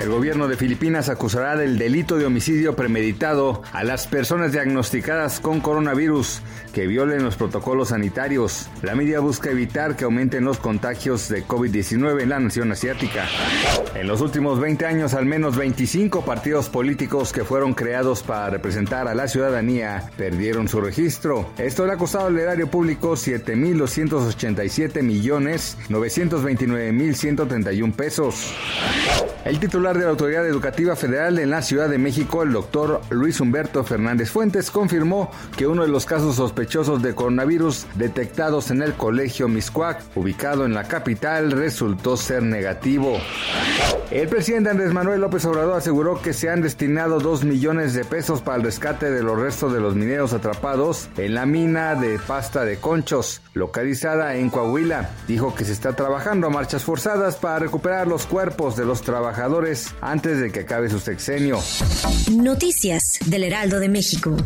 El gobierno de Filipinas acusará del delito de homicidio premeditado a las personas diagnosticadas con coronavirus que violen los protocolos sanitarios. La medida busca evitar que aumenten los contagios de COVID-19 en la nación asiática. En los últimos 20 años, al menos 25 partidos políticos que fueron creados para representar a la ciudadanía perdieron su registro. Esto le ha costado al erario público 7.287 millones 929 mil 131 pesos. El de la Autoridad Educativa Federal en la Ciudad de México, el doctor Luis Humberto Fernández Fuentes, confirmó que uno de los casos sospechosos de coronavirus detectados en el colegio Miscuac, ubicado en la capital, resultó ser negativo. El presidente Andrés Manuel López Obrador aseguró que se han destinado 2 millones de pesos para el rescate de los restos de los mineros atrapados en la mina de pasta de conchos, localizada en Coahuila. Dijo que se está trabajando a marchas forzadas para recuperar los cuerpos de los trabajadores antes de que acabe su sexenio. Noticias del Heraldo de México.